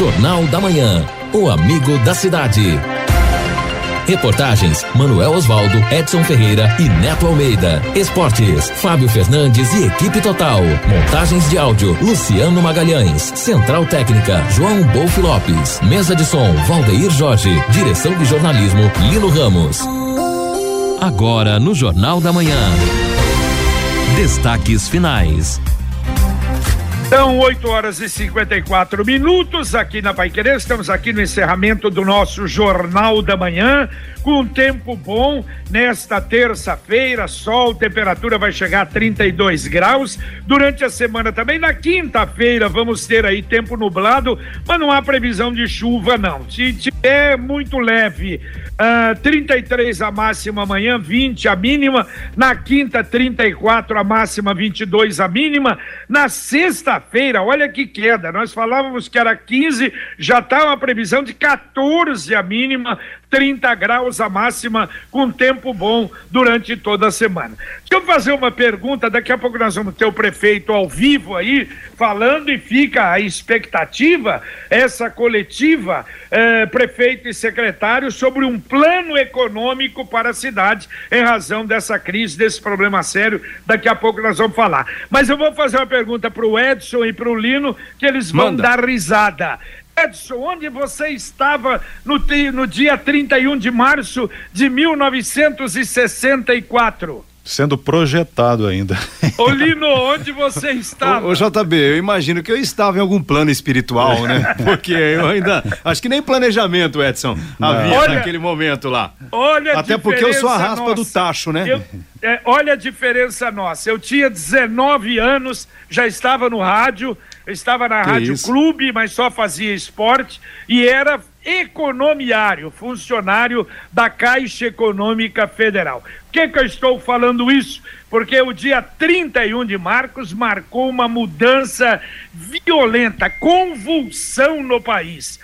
Jornal da Manhã. O amigo da cidade. Reportagens: Manuel Osvaldo, Edson Ferreira e Neto Almeida. Esportes: Fábio Fernandes e equipe total. Montagens de áudio: Luciano Magalhães. Central Técnica: João Bolf Lopes. Mesa de som: Valdeir Jorge. Direção de jornalismo: Lino Ramos. Agora no Jornal da Manhã. Destaques finais. São 8 horas e 54 minutos aqui na Pai Querer. Estamos aqui no encerramento do nosso Jornal da Manhã, com tempo bom nesta terça-feira. Sol, temperatura vai chegar a 32 graus. Durante a semana também. Na quinta-feira vamos ter aí tempo nublado, mas não há previsão de chuva, não. Se tiver muito leve, uh, ah, 33 a máxima amanhã, 20 a mínima. Na quinta, 34 a máxima, 22 a mínima. Na sexta feira olha que queda. Nós falávamos que era 15, já está uma previsão de 14 a mínima, 30 graus a máxima, com tempo bom durante toda a semana. Deixa eu fazer uma pergunta, daqui a pouco nós vamos ter o prefeito ao vivo aí, falando e fica a expectativa, essa coletiva, eh, prefeito e secretário, sobre um plano econômico para a cidade, em razão dessa crise, desse problema sério, daqui a pouco nós vamos falar. Mas eu vou fazer uma pergunta para o Edson e para o Lino, que eles vão Manda. dar risada. Edson, onde você estava no, no dia 31 de março de 1964? Sendo projetado ainda. Ô Lino, onde você estava? Ô, ô JB, eu imagino que eu estava em algum plano espiritual, né? Porque eu ainda. Acho que nem planejamento, Edson, Não. havia olha, naquele momento lá. Olha Até porque eu sou a raspa nossa. do tacho, né? Eu, é, olha a diferença nossa. Eu tinha 19 anos, já estava no rádio, estava na que Rádio isso? Clube, mas só fazia esporte e era economiário, funcionário da Caixa Econômica Federal. Por que, que eu estou falando isso? Porque o dia 31 de março marcou uma mudança violenta, convulsão no país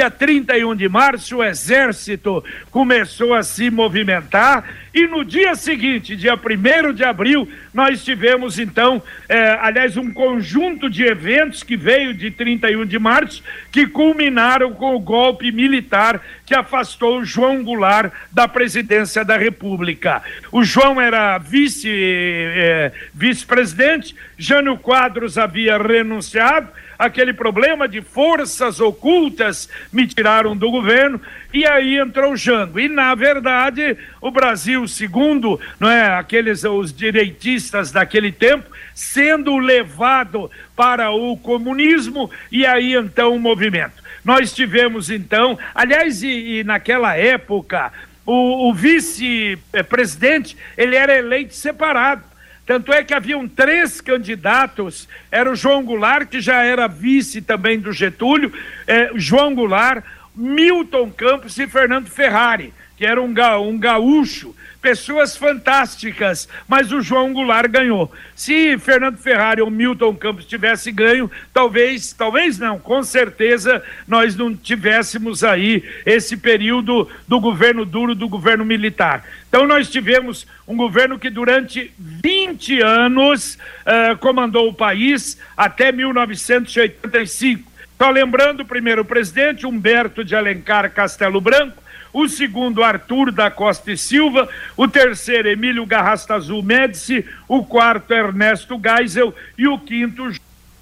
dia 31 de março, o Exército começou a se movimentar e no dia seguinte, dia 1 de abril, nós tivemos então, eh, aliás, um conjunto de eventos que veio de 31 de março, que culminaram com o golpe militar que afastou João Goulart da presidência da República. O João era vice, eh, vice-presidente, Jânio Quadros havia renunciado aquele problema de forças ocultas me tiraram do governo e aí entrou o Jango. E na verdade, o Brasil, segundo, não é, aqueles os direitistas daquele tempo, sendo levado para o comunismo e aí então o movimento. Nós tivemos então, aliás, e, e naquela época, o, o vice-presidente, ele era eleito separado. Tanto é que haviam três candidatos, era o João Goulart, que já era vice também do Getúlio, eh, João Goulart, Milton Campos e Fernando Ferrari, que era um, ga, um gaúcho pessoas fantásticas, mas o João Goulart ganhou. Se Fernando Ferrari ou Milton Campos tivesse ganho, talvez, talvez não, com certeza nós não tivéssemos aí esse período do governo duro, do governo militar. Então nós tivemos um governo que durante 20 anos uh, comandou o país até 1985. Só lembrando, o primeiro presidente, Humberto de Alencar Castelo Branco, o segundo Arthur da Costa e Silva, o terceiro Emílio Garrastazu Médici, o quarto Ernesto Geisel e o quinto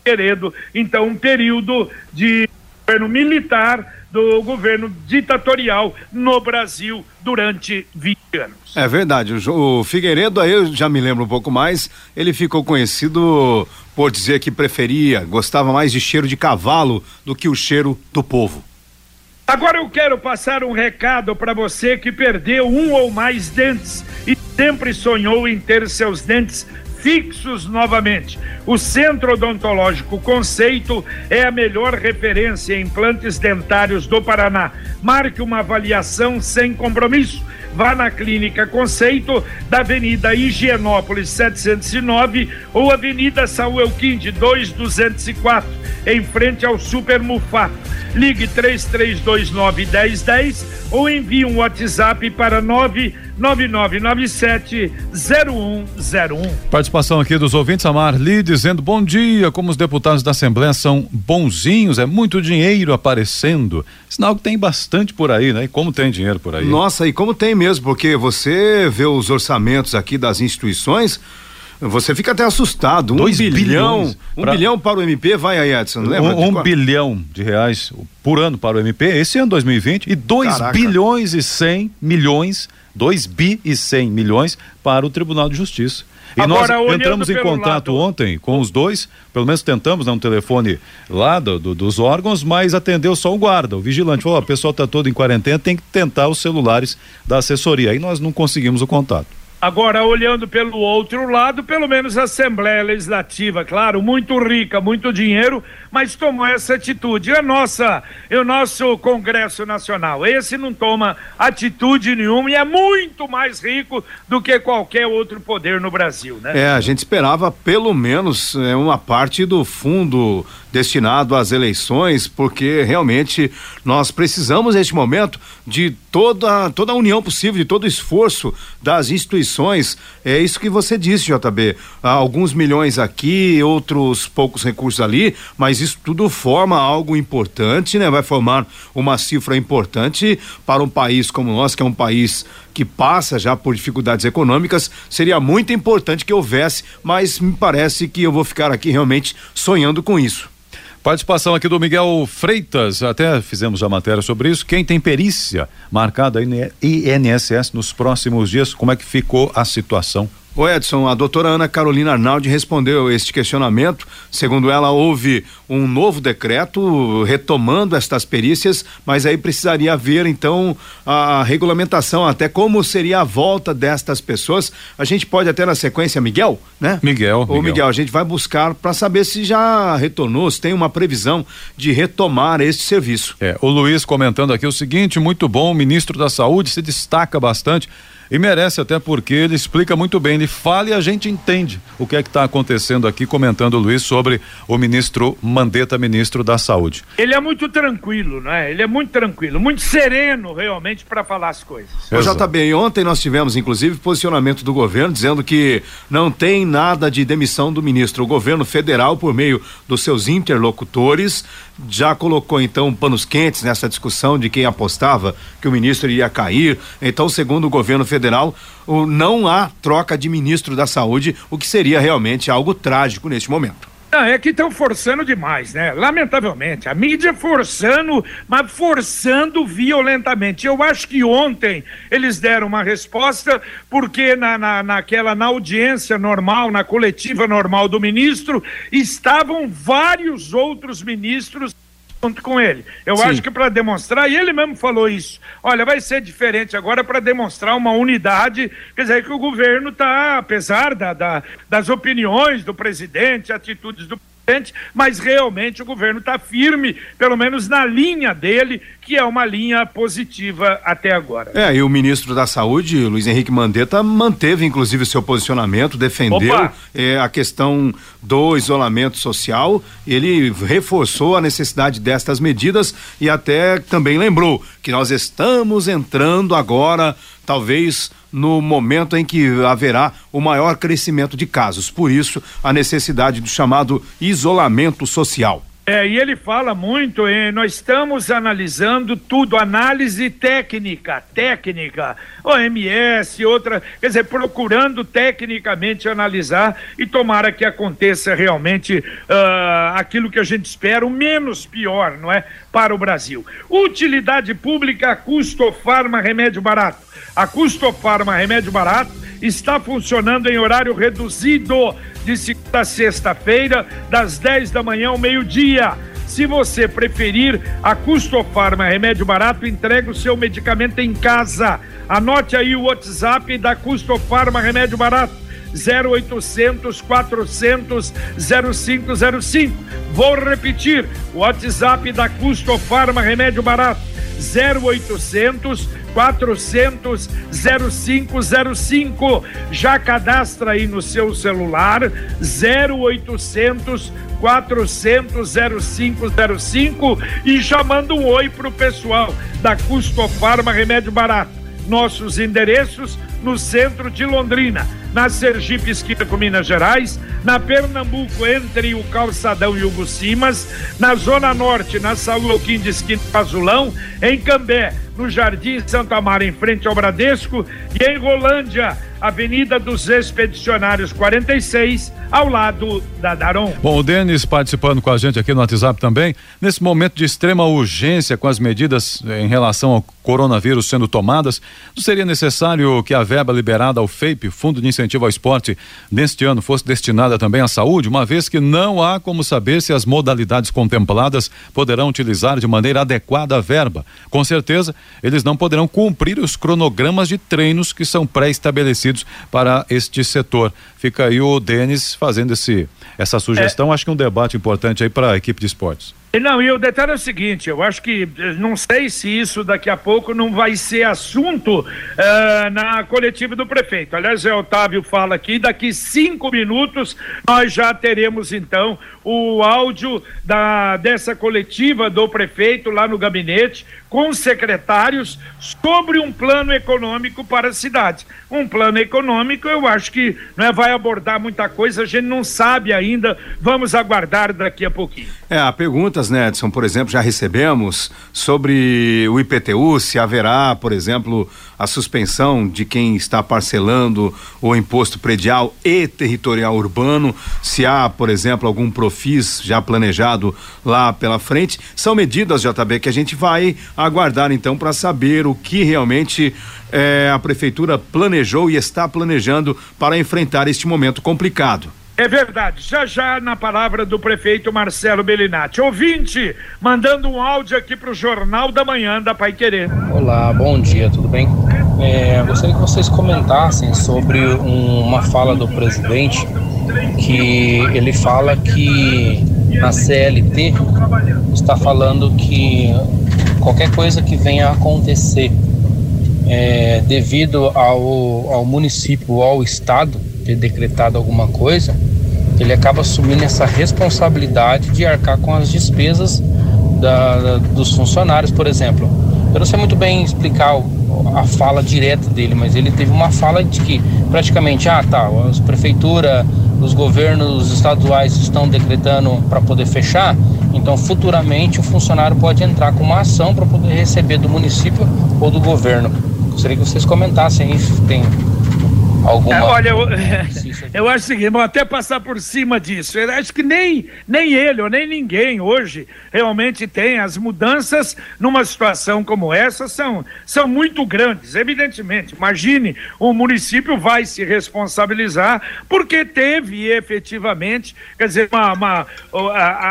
Heredo. Então, um período de governo militar do governo ditatorial no Brasil durante 20 anos. É verdade. O Figueiredo, aí eu já me lembro um pouco mais, ele ficou conhecido por dizer que preferia, gostava mais de cheiro de cavalo do que o cheiro do povo. Agora eu quero passar um recado para você que perdeu um ou mais dentes e sempre sonhou em ter seus dentes fixos novamente. O Centro Odontológico Conceito é a melhor referência em implantes dentários do Paraná. Marque uma avaliação sem compromisso. Vá na Clínica Conceito da Avenida Higienópolis 709 ou Avenida Saúl Elquinde 2204, em frente ao Super Mufato. Ligue 3329 1010 ou envie um WhatsApp para 9 9997-0101. Participação aqui dos ouvintes, a Marli dizendo: Bom dia, como os deputados da Assembleia são bonzinhos, é muito dinheiro aparecendo. Sinal que tem bastante por aí, né? E como tem dinheiro por aí. Nossa, e como tem mesmo, porque você vê os orçamentos aqui das instituições. Você fica até assustado. Um Dois bilhão. Bilhões um pra... bilhão para o MP, vai aí, Edson, lembra? Um, um bilhão de reais por ano para o MP, esse ano 2020, e dois Caraca. bilhões e cem milhões, dois bi e cem milhões para o Tribunal de Justiça. E Agora, nós entramos em contato lado... ontem com os dois, pelo menos tentamos, né, um telefone lá do, do, dos órgãos, mas atendeu só o guarda, o vigilante. Falou: o pessoal está todo em quarentena, tem que tentar os celulares da assessoria. Aí nós não conseguimos o contato. Agora, olhando pelo outro lado, pelo menos a Assembleia Legislativa, claro, muito rica, muito dinheiro, mas tomou essa atitude. A nossa, o nosso Congresso Nacional, esse não toma atitude nenhuma e é muito mais rico do que qualquer outro poder no Brasil, né? É, a gente esperava pelo menos é, uma parte do fundo destinado às eleições, porque realmente nós precisamos neste momento de toda toda a união possível, de todo o esforço das instituições. É isso que você disse, JB. Há alguns milhões aqui, outros poucos recursos ali, mas isso tudo forma algo importante, né? Vai formar uma cifra importante para um país como nós, que é um país que passa já por dificuldades econômicas, seria muito importante que houvesse, mas me parece que eu vou ficar aqui realmente sonhando com isso. Participação aqui do Miguel Freitas, até fizemos a matéria sobre isso. Quem tem perícia marcada aí INSS nos próximos dias, como é que ficou a situação o Edson, a doutora Ana Carolina Arnaldi respondeu este questionamento. Segundo ela, houve um novo decreto retomando estas perícias, mas aí precisaria haver então a regulamentação, até como seria a volta destas pessoas. A gente pode até na sequência, Miguel, né? Miguel. Ô Miguel, Miguel a gente vai buscar para saber se já retornou, se tem uma previsão de retomar este serviço. É, o Luiz comentando aqui o seguinte, muito bom, o ministro da Saúde se destaca bastante e merece até porque ele explica muito bem, ele fala e a gente entende o que é que está acontecendo aqui, comentando o Luiz sobre o ministro Mandetta, ministro da Saúde. Ele é muito tranquilo, né? Ele é muito tranquilo, muito sereno realmente para falar as coisas. O JB, ontem nós tivemos inclusive posicionamento do governo dizendo que não tem nada de demissão do ministro. O governo federal, por meio dos seus interlocutores, já colocou então panos quentes nessa discussão de quem apostava que o ministro iria cair. Então, segundo o governo federal, não há troca de ministro da Saúde, o que seria realmente algo trágico neste momento. É que estão forçando demais, né? Lamentavelmente. A mídia forçando, mas forçando violentamente. Eu acho que ontem eles deram uma resposta, porque na, na, naquela, na audiência normal, na coletiva normal do ministro, estavam vários outros ministros junto com ele. Eu Sim. acho que para demonstrar, e ele mesmo falou isso, olha, vai ser diferente agora para demonstrar uma unidade, quer dizer que o governo está, apesar da, da, das opiniões do presidente, atitudes do mas realmente o governo está firme, pelo menos na linha dele, que é uma linha positiva até agora. É, e o ministro da Saúde, Luiz Henrique Mandetta, manteve inclusive o seu posicionamento, defendeu é, a questão do isolamento social, ele reforçou a necessidade destas medidas e até também lembrou que nós estamos entrando agora, talvez no momento em que haverá o maior crescimento de casos. Por isso, a necessidade do chamado isolamento social. É, e ele fala muito, hein? nós estamos analisando tudo, análise técnica, técnica, OMS, outra, quer dizer, procurando tecnicamente analisar e tomara que aconteça realmente uh, aquilo que a gente espera, o menos pior, não é? Para o Brasil. Utilidade pública, custo farma, remédio barato. A Custo Farma Remédio Barato está funcionando em horário reduzido de segunda a sexta-feira, das 10 da manhã ao meio-dia. Se você preferir, a Custo Farma Remédio Barato entrega o seu medicamento em casa. Anote aí o WhatsApp da Custo Farma Remédio Barato. 0800 400 0505. Vou repetir: o WhatsApp da Custo Farma Remédio Barato 0800 400 0505. Já cadastra aí no seu celular 0800 400 0505 e já manda um oi pro pessoal da Custo Farma Remédio Barato. nossos endereços no centro de Londrina, na Sergipe esquina com Minas Gerais, na Pernambuco entre o Calçadão e o Gucimas, na Zona Norte, na Saúl Alquim de esquina Azulão, em Cambé, no Jardim Santa Mara, em frente ao Bradesco, e em Rolândia, Avenida dos Expedicionários 46, ao lado da Daron. Bom, o Denis participando com a gente aqui no WhatsApp também, nesse momento de extrema urgência com as medidas eh, em relação ao coronavírus sendo tomadas, não seria necessário que a verba liberada ao FAPE, Fundo de Incentivo ao Esporte, neste ano fosse destinada também à saúde, uma vez que não há como saber se as modalidades contempladas poderão utilizar de maneira adequada a verba. Com certeza, eles não poderão cumprir os cronogramas de treinos que são pré-estabelecidos para este setor. Fica aí o Denis fazendo esse, essa sugestão, é. acho que é um debate importante aí para a equipe de esportes. Não, e o detalhe é o seguinte, eu acho que, eh, não sei se isso daqui a pouco não vai ser assunto uh, na coletiva do prefeito. Aliás, o Otávio fala aqui, daqui cinco minutos nós já teremos então o áudio da, dessa coletiva do prefeito lá no gabinete, com os secretários, sobre um plano econômico para a cidade. Um plano econômico, eu acho que não é, vai abordar muita coisa, a gente não sabe ainda, vamos aguardar daqui a pouquinho. É, há perguntas, né, Edson, por exemplo, já recebemos sobre o IPTU, se haverá, por exemplo, a suspensão de quem está parcelando o imposto predial e territorial urbano, se há, por exemplo, algum profis já planejado lá pela frente. São medidas, JB, que a gente vai aguardar então para saber o que realmente eh, a prefeitura planejou e está planejando para enfrentar este momento complicado. É verdade. Já já na palavra do prefeito Marcelo Bellinati. Ouvinte, mandando um áudio aqui para o Jornal da Manhã da Pai Querer. Olá, bom dia, tudo bem? É, gostaria que vocês comentassem sobre um, uma fala do presidente que ele fala que na CLT está falando que qualquer coisa que venha a acontecer é, devido ao, ao município ou ao estado ter decretado alguma coisa, ele acaba assumindo essa responsabilidade de arcar com as despesas da, da, dos funcionários, por exemplo. Eu não sei muito bem explicar o, a fala direta dele, mas ele teve uma fala de que praticamente, ah tá, as prefeituras, os governos estaduais estão decretando para poder fechar, então futuramente o funcionário pode entrar com uma ação para poder receber do município ou do governo. Gostaria que vocês comentassem isso, tem alguma. É, olha, eu, eu acho o seguinte, vou até passar por cima disso. Eu acho que nem, nem ele ou nem ninguém hoje realmente tem. As mudanças numa situação como essa são, são muito grandes, evidentemente. Imagine, o município vai se responsabilizar porque teve efetivamente, quer dizer, uma, uma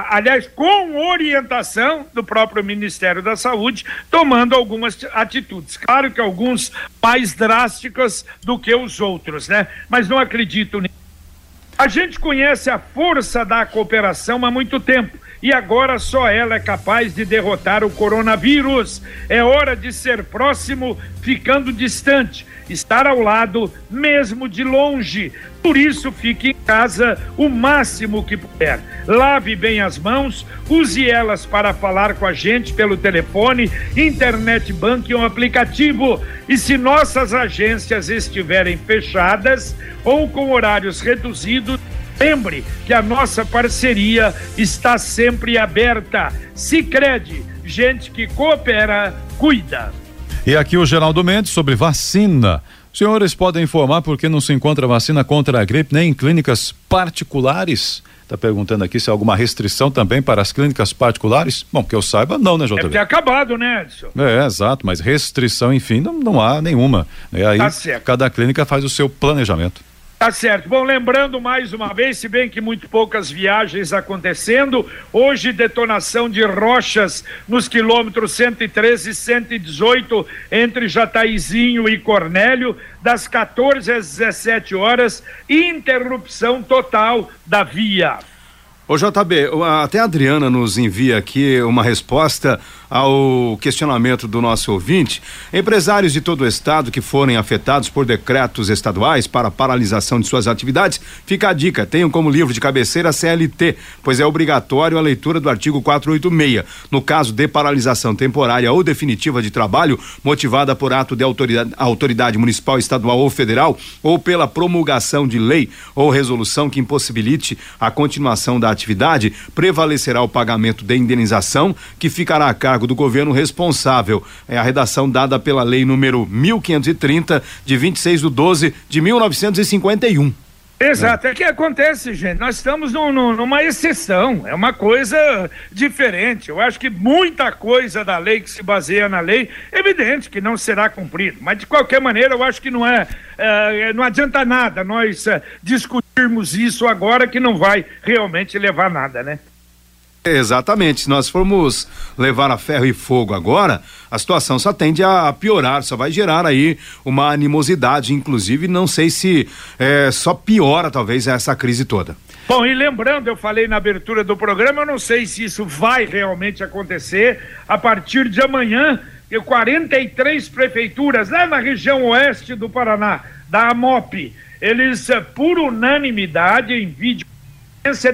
aliás, com orientação do próprio Ministério da Saúde, tomando algumas atitudes. Claro que alguns mais drásticas do que os outros outros, né? Mas não acredito nisso. A gente conhece a força da cooperação há muito tempo e agora só ela é capaz de derrotar o coronavírus. É hora de ser próximo, ficando distante, estar ao lado, mesmo de longe. Por isso, fique em casa o máximo que puder. Lave bem as mãos, use elas para falar com a gente pelo telefone, internet banking ou aplicativo. E se nossas agências estiverem fechadas ou com horários reduzidos, Lembre que a nossa parceria está sempre aberta. Se crede, gente que coopera, cuida. E aqui o Geraldo Mendes sobre vacina. Senhores podem informar por que não se encontra vacina contra a gripe nem em clínicas particulares? Está perguntando aqui se há alguma restrição também para as clínicas particulares? Bom, que eu saiba, não, né, JB? Deve ter acabado, né, Edson? É, exato, mas restrição, enfim, não, não há nenhuma. E aí, tá cada clínica faz o seu planejamento. Tá certo. Bom, lembrando mais uma vez, se bem que muito poucas viagens acontecendo, hoje detonação de rochas nos quilômetros 113 e 118 entre Jataizinho e Cornélio, das 14 às 17 horas, interrupção total da via. Ô JB, até a Adriana nos envia aqui uma resposta ao questionamento do nosso ouvinte. Empresários de todo o estado que forem afetados por decretos estaduais para paralisação de suas atividades, fica a dica, tenham como livro de cabeceira a CLT, pois é obrigatório a leitura do artigo 486. No caso de paralisação temporária ou definitiva de trabalho, motivada por ato de autoridade, autoridade municipal, estadual ou federal, ou pela promulgação de lei ou resolução que impossibilite a continuação da atividade, prevalecerá o pagamento de indenização que ficará a cargo do governo responsável. É a redação dada pela lei número 1530 de 26 de 12 de 1951. Exato, é. é que acontece, gente. Nós estamos no, numa exceção, é uma coisa diferente. Eu acho que muita coisa da lei que se baseia na lei, evidente que não será cumprido, mas de qualquer maneira eu acho que não é, é não adianta nada nós é, discutirmos isso agora que não vai realmente levar nada, né? Exatamente. Se nós formos levar a ferro e fogo agora, a situação só tende a piorar, só vai gerar aí uma animosidade, inclusive não sei se é, só piora talvez essa crise toda. Bom, e lembrando, eu falei na abertura do programa, eu não sei se isso vai realmente acontecer a partir de amanhã, e 43 prefeituras lá na região oeste do Paraná, da AMOP, eles eh, por unanimidade em vídeo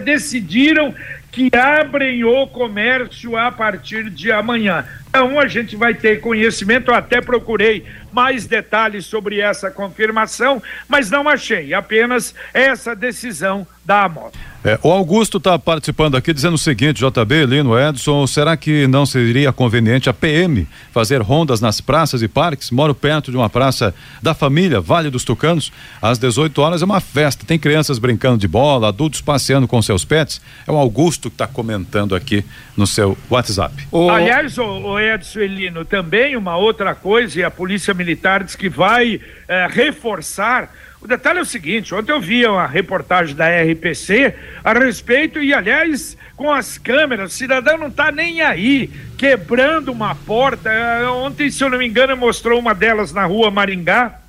decidiram que abrem o comércio a partir de amanhã. Então a gente vai ter conhecimento, eu até procurei mais detalhes sobre essa confirmação, mas não achei, apenas essa decisão da AMOP. É, o Augusto está participando aqui dizendo o seguinte, JB, Lino, Edson, será que não seria conveniente a PM fazer rondas nas praças e parques? Moro perto de uma praça da família, Vale dos Tucanos. Às 18 horas é uma festa, tem crianças brincando de bola, adultos passeando com seus pets. É o Augusto que está comentando aqui no seu WhatsApp. O... Aliás, o, o Edson Elino, também uma outra coisa, e a Polícia Militar diz que vai eh, reforçar o detalhe é o seguinte: ontem eu vi uma reportagem da RPC a respeito, e aliás, com as câmeras, o cidadão não está nem aí, quebrando uma porta. É, ontem, se eu não me engano, mostrou uma delas na rua Maringá.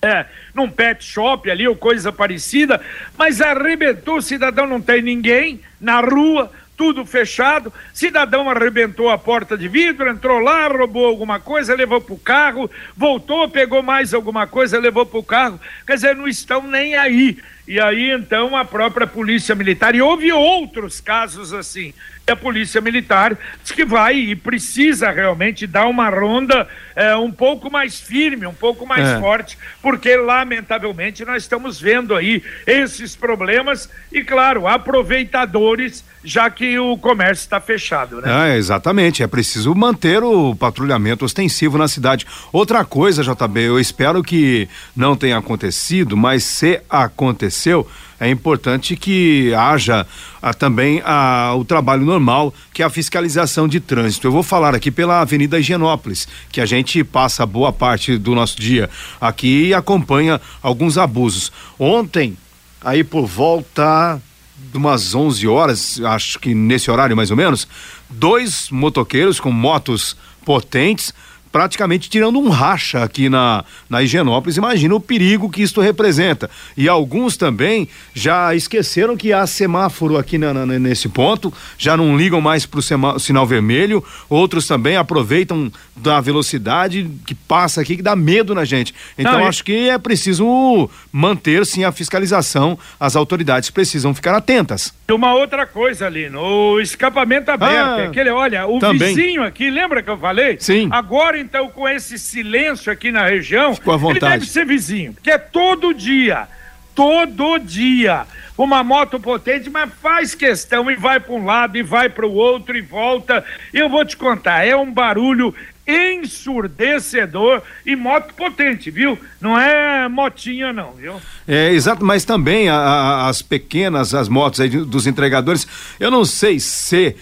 É, num pet shop ali ou coisa parecida, mas arrebentou, o cidadão não tem ninguém na rua, tudo fechado. Cidadão arrebentou a porta de vidro, entrou lá, roubou alguma coisa, levou para o carro, voltou, pegou mais alguma coisa, levou para o carro. Quer dizer, não estão nem aí. E aí então a própria Polícia Militar, e houve outros casos assim. A Polícia Militar diz que vai e precisa realmente dar uma ronda é, um pouco mais firme, um pouco mais é. forte, porque lamentavelmente nós estamos vendo aí esses problemas e, claro, aproveitadores, já que o comércio está fechado, né? É, exatamente. É preciso manter o patrulhamento ostensivo na cidade. Outra coisa, JB, eu espero que não tenha acontecido, mas se aconteceu, é importante que haja ah, também ah, o trabalho normal, que é a fiscalização de trânsito. Eu vou falar aqui pela Avenida Higienópolis, que a gente passa boa parte do nosso dia aqui e acompanha alguns abusos. Ontem, aí por volta de umas 11 horas, acho que nesse horário mais ou menos, dois motoqueiros com motos potentes praticamente tirando um racha aqui na, na Higienópolis. Imagina o perigo que isto representa. E alguns também já esqueceram que há semáforo aqui na, na, nesse ponto, já não ligam mais para o sinal vermelho. Outros também aproveitam da velocidade que passa aqui, que dá medo na gente. Então, não, acho que é preciso manter sim a fiscalização. As autoridades precisam ficar atentas. Uma outra coisa, Lino, o escapamento aberto. Ah, aquele, olha, o também. vizinho aqui, lembra que eu falei? Sim. Agora então, com esse silêncio aqui na região, Ficou à vontade. ele deve ser vizinho, porque é todo dia, todo dia, uma moto potente, mas faz questão e vai para um lado e vai para o outro e volta. Eu vou te contar, é um barulho ensurdecedor e moto potente, viu? Não é motinha não, viu? É, exato, mas também a, a, as pequenas, as motos aí dos entregadores, eu não sei se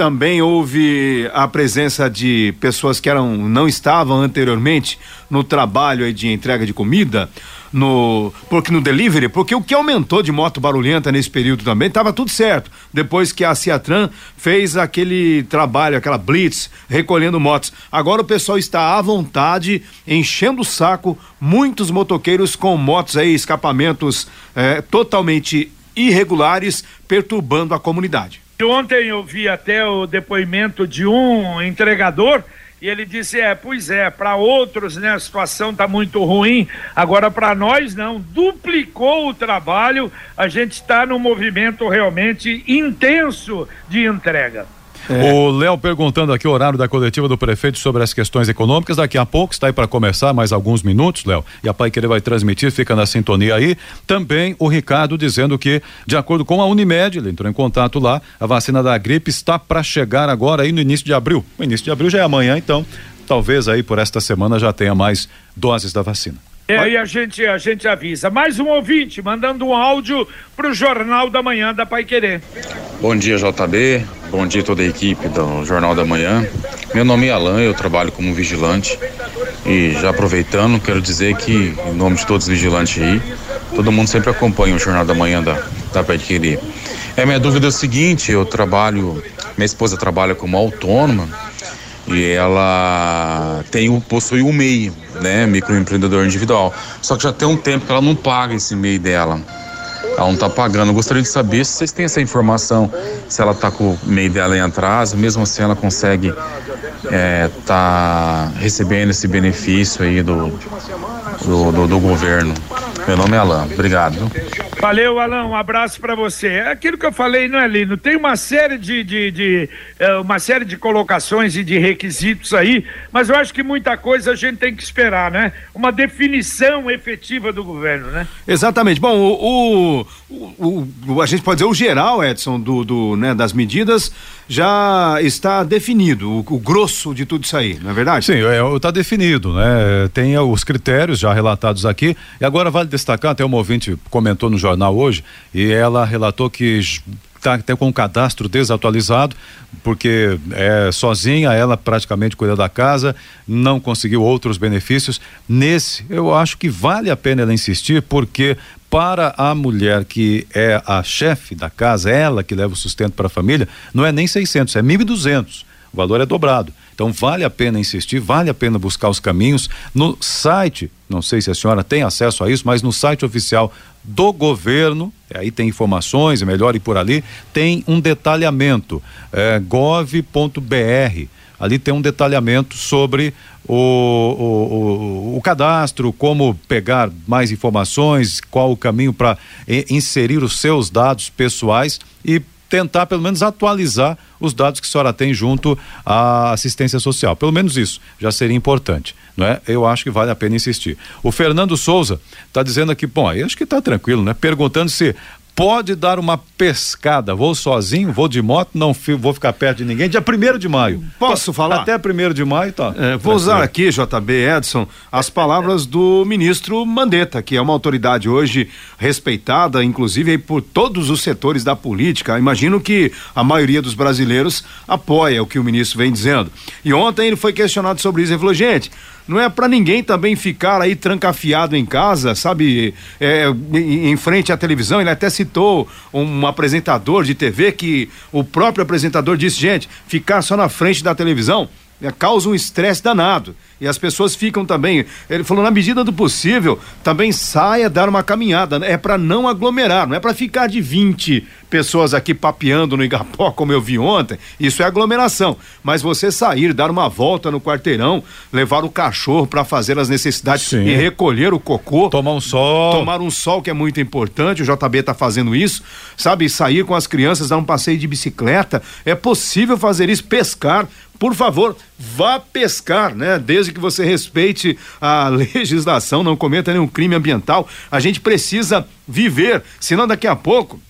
também houve a presença de pessoas que eram não estavam anteriormente no trabalho de entrega de comida no porque no delivery, porque o que aumentou de moto barulhenta nesse período também estava tudo certo. Depois que a Ciatran fez aquele trabalho, aquela blitz recolhendo motos. Agora o pessoal está à vontade, enchendo o saco, muitos motoqueiros com motos aí, escapamentos eh, totalmente irregulares perturbando a comunidade. Ontem eu vi até o depoimento de um entregador e ele disse: é, pois é, para outros né, a situação está muito ruim, agora para nós não. Duplicou o trabalho, a gente está num movimento realmente intenso de entrega. É. O Léo perguntando aqui o horário da coletiva do prefeito sobre as questões econômicas. Daqui a pouco está aí para começar, mais alguns minutos, Léo. E a Pai Querer vai transmitir, fica na sintonia aí. Também o Ricardo dizendo que, de acordo com a Unimed, ele entrou em contato lá, a vacina da gripe está para chegar agora aí no início de abril. O início de abril já é amanhã, então talvez aí por esta semana já tenha mais doses da vacina. É, aí a gente, a gente avisa. Mais um ouvinte mandando um áudio para o Jornal da Manhã da Pai Querer. Bom dia, JB. Bom dia toda a equipe do Jornal da Manhã. Meu nome é Alain, eu trabalho como vigilante. E já aproveitando, quero dizer que, em nome de todos os vigilantes aí, todo mundo sempre acompanha o Jornal da Manhã da, da Pai Querer. É, minha dúvida é o seguinte, eu trabalho, minha esposa trabalha como autônoma e ela tem possui o MEI, né, microempreendedor individual. Só que já tem um tempo que ela não paga esse MEI dela. Ela não está pagando. Eu gostaria de saber se vocês têm essa informação, se ela está com o MEI dela em atraso, mesmo assim ela consegue é, tá recebendo esse benefício aí do, do, do, do governo. Meu nome é Alain. Obrigado. Valeu, Alain. Um abraço para você. É aquilo que eu falei, não é, Lino? Tem uma série de, de, de uh, uma série de colocações e de requisitos aí, mas eu acho que muita coisa a gente tem que esperar, né? Uma definição efetiva do governo, né? Exatamente. Bom, o, o, o, o a gente pode dizer o geral, Edson, do, do né, das medidas já está definido o, o, grosso de tudo isso aí, não é verdade? Sim, está é, definido, né? Tem os critérios já relatados aqui. E agora vale destacar, até uma ouvinte comentou no jornal hoje, e ela relatou que está até com o cadastro desatualizado, porque é sozinha, ela praticamente cuida da casa, não conseguiu outros benefícios. Nesse, eu acho que vale a pena ela insistir, porque para a mulher que é a chefe da casa, ela que leva o sustento para a família, não é nem 600, é 1.200. O valor é dobrado. Então vale a pena insistir, vale a pena buscar os caminhos no site. Não sei se a senhora tem acesso a isso, mas no site oficial do governo, aí tem informações, é melhor ir por ali, tem um detalhamento, é, gov.br. Ali tem um detalhamento sobre o, o, o, o, cadastro, como pegar mais informações, qual o caminho para inserir os seus dados pessoais e tentar pelo menos atualizar os dados que a senhora tem junto à assistência social. Pelo menos isso já seria importante, não é? Eu acho que vale a pena insistir. O Fernando Souza está dizendo aqui, bom, aí acho que está tranquilo, né? Perguntando se pode dar uma pescada. Vou sozinho, vou de moto, não vou ficar perto de ninguém. Dia primeiro de maio. Posso falar? Até primeiro de maio, tá. É, vou usar aqui, JB Edson, as palavras do ministro Mandetta, que é uma autoridade hoje respeitada, inclusive por todos os setores da política. Imagino que a maioria dos brasileiros apoia o que o ministro vem dizendo. E ontem ele foi questionado sobre isso. Ele falou, gente, não é para ninguém também ficar aí trancafiado em casa, sabe, é, em, em, frente à televisão. Ele até citou um apresentador de TV que o próprio apresentador disse, gente, ficar só na frente da televisão é, causa um estresse danado. E as pessoas ficam também. Ele falou, na medida do possível, também saia dar uma caminhada. É para não aglomerar, não é para ficar de 20 pessoas aqui papeando no Igapó, como eu vi ontem. Isso é aglomeração. Mas você sair, dar uma volta no quarteirão, levar o cachorro para fazer as necessidades Sim. e recolher o cocô. Tomar um sol. Tomar um sol, que é muito importante. O JB tá fazendo isso. Sabe, sair com as crianças, dar um passeio de bicicleta. É possível fazer isso, pescar por favor, vá pescar, né? Desde que você respeite a legislação, não cometa nenhum crime ambiental. A gente precisa viver, senão daqui a pouco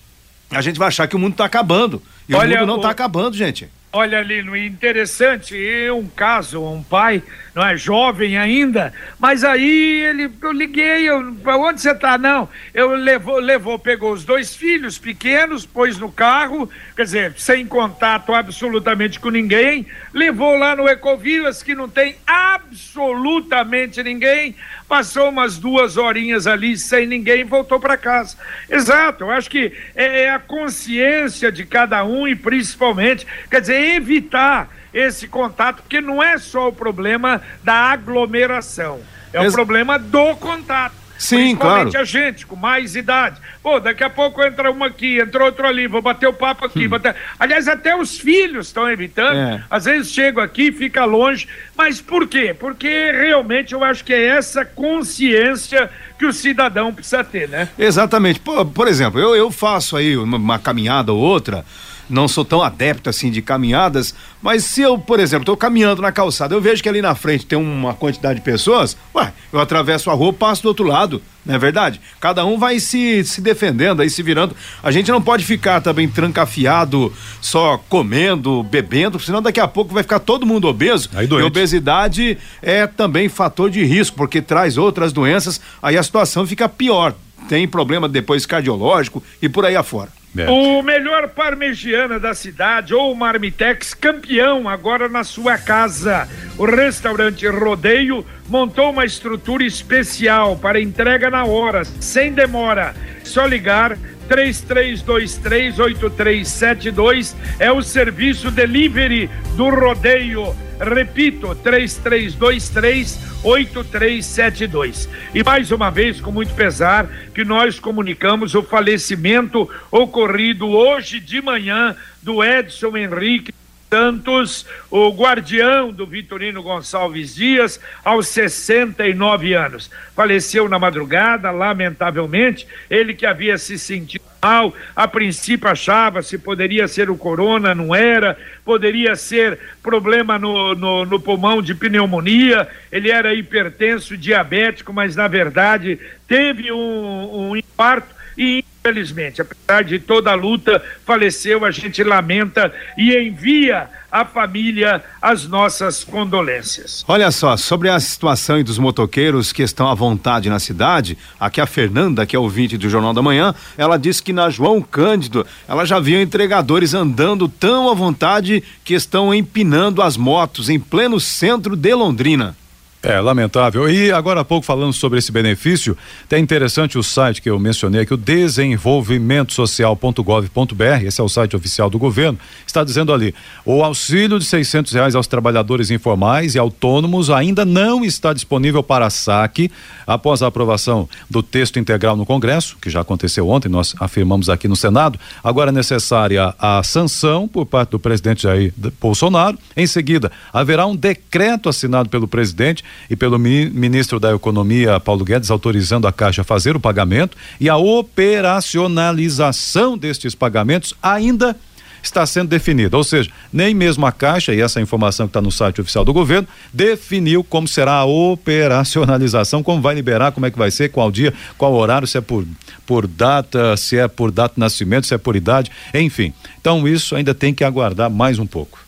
a gente vai achar que o mundo está acabando. E Olha, o mundo não está acabando, gente. Olha, Lino, interessante, um caso, um pai, não é jovem ainda, mas aí ele, eu liguei, eu, onde você tá? Não, eu levou, levou, pegou os dois filhos pequenos, pôs no carro, quer dizer, sem contato absolutamente com ninguém, levou lá no Ecovilas, que não tem absolutamente ninguém, passou umas duas horinhas ali sem ninguém e voltou para casa. Exato, eu acho que é, é a consciência de cada um e principalmente, quer dizer, evitar esse contato, porque não é só o problema da aglomeração, é Ex o problema do contato. Sim, Principalmente claro. a gente, com mais idade. Pô, daqui a pouco entra uma aqui, entra outro ali, vou bater o papo aqui. Hum. Bater... Aliás, até os filhos estão evitando. É. Às vezes chego aqui, fica longe. Mas por quê? Porque realmente eu acho que é essa consciência que o cidadão precisa ter, né? Exatamente. Por, por exemplo, eu, eu faço aí uma, uma caminhada ou outra não sou tão adepto assim de caminhadas, mas se eu, por exemplo, estou caminhando na calçada, eu vejo que ali na frente tem uma quantidade de pessoas, ué, eu atravesso a rua, passo do outro lado, não é verdade? Cada um vai se, se defendendo aí, se virando. A gente não pode ficar também trancafiado, só comendo, bebendo, senão daqui a pouco vai ficar todo mundo obeso. Aí e obesidade é também fator de risco, porque traz outras doenças, aí a situação fica pior. Tem problema depois cardiológico e por aí afora. É. O melhor parmegiana da cidade, ou Marmitex, campeão agora na sua casa. O restaurante Rodeio montou uma estrutura especial para entrega na hora, sem demora. Só ligar 33238372 é o serviço delivery do Rodeio. Repito, 3323 8372. E mais uma vez, com muito pesar, que nós comunicamos o falecimento ocorrido hoje de manhã do Edson Henrique Santos, o guardião do Vitorino Gonçalves Dias, aos 69 anos. Faleceu na madrugada, lamentavelmente, ele que havia se sentido mal, a princípio achava se poderia ser o corona, não era, poderia ser problema no, no, no pulmão de pneumonia, ele era hipertenso, diabético, mas na verdade teve um, um infarto e infelizmente, apesar de toda a luta, faleceu, a gente lamenta e envia à família as nossas condolências. Olha só, sobre a situação dos motoqueiros que estão à vontade na cidade, aqui a Fernanda, que é ouvinte do Jornal da Manhã, ela disse que na João Cândido ela já viu entregadores andando tão à vontade que estão empinando as motos em pleno centro de Londrina. É, lamentável. E agora há pouco falando sobre esse benefício, é interessante o site que eu mencionei aqui, o desenvolvimentosocial.gov.br, esse é o site oficial do governo, está dizendo ali, o auxílio de seiscentos reais aos trabalhadores informais e autônomos ainda não está disponível para saque após a aprovação do texto integral no Congresso, que já aconteceu ontem, nós afirmamos aqui no Senado, agora é necessária a sanção por parte do presidente Jair Bolsonaro, em seguida haverá um decreto assinado pelo presidente e pelo ministro da Economia, Paulo Guedes, autorizando a Caixa a fazer o pagamento e a operacionalização destes pagamentos ainda está sendo definida. Ou seja, nem mesmo a Caixa, e essa informação que está no site oficial do governo, definiu como será a operacionalização, como vai liberar, como é que vai ser, qual dia, qual horário, se é por, por data, se é por data de nascimento, se é por idade, enfim. Então isso ainda tem que aguardar mais um pouco.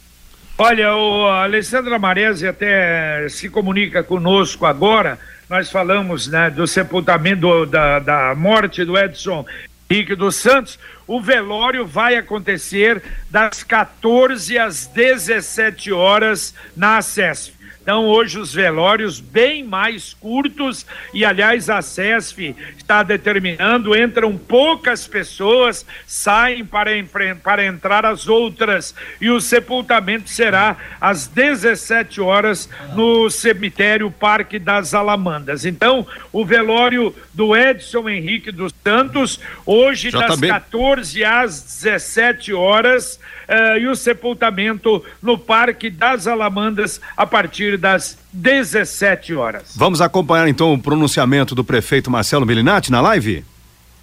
Olha, o Alessandra Maresi até se comunica conosco agora. Nós falamos né, do sepultamento da, da morte do Edson Henrique dos Santos. O velório vai acontecer das 14 às 17 horas na SESF. Então, hoje, os velórios bem mais curtos, e aliás, a CESF está determinando: entram poucas pessoas, saem para, para entrar as outras, e o sepultamento será às 17 horas no cemitério Parque das Alamandas. Então, o velório do Edson Henrique dos Santos, hoje, Já das tá 14 às 17 horas, uh, e o sepultamento no Parque das Alamandas a partir das 17 horas. Vamos acompanhar então o pronunciamento do prefeito Marcelo Melinati na live?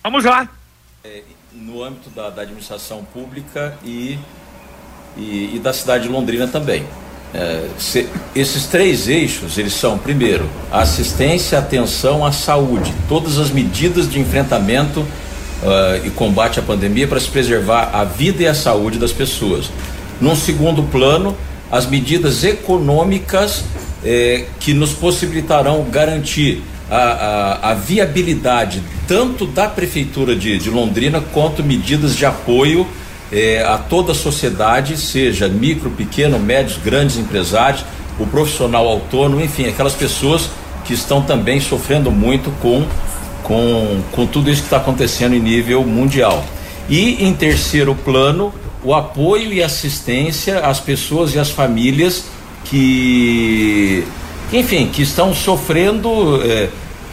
Vamos lá. É, no âmbito da, da administração pública e, e, e, da cidade de Londrina também. É, se, esses três eixos, eles são, primeiro, assistência, atenção à saúde, todas as medidas de enfrentamento uh, e combate à pandemia para se preservar a vida e a saúde das pessoas. Num segundo plano, as medidas econômicas eh, que nos possibilitarão garantir a, a, a, viabilidade tanto da Prefeitura de, de Londrina quanto medidas de apoio eh, a toda a sociedade, seja micro, pequeno, médios, grandes empresários, o profissional autônomo, enfim, aquelas pessoas que estão também sofrendo muito com com, com tudo isso que está acontecendo em nível mundial. E em terceiro plano, o apoio e assistência às pessoas e às famílias que, enfim, que estão sofrendo é,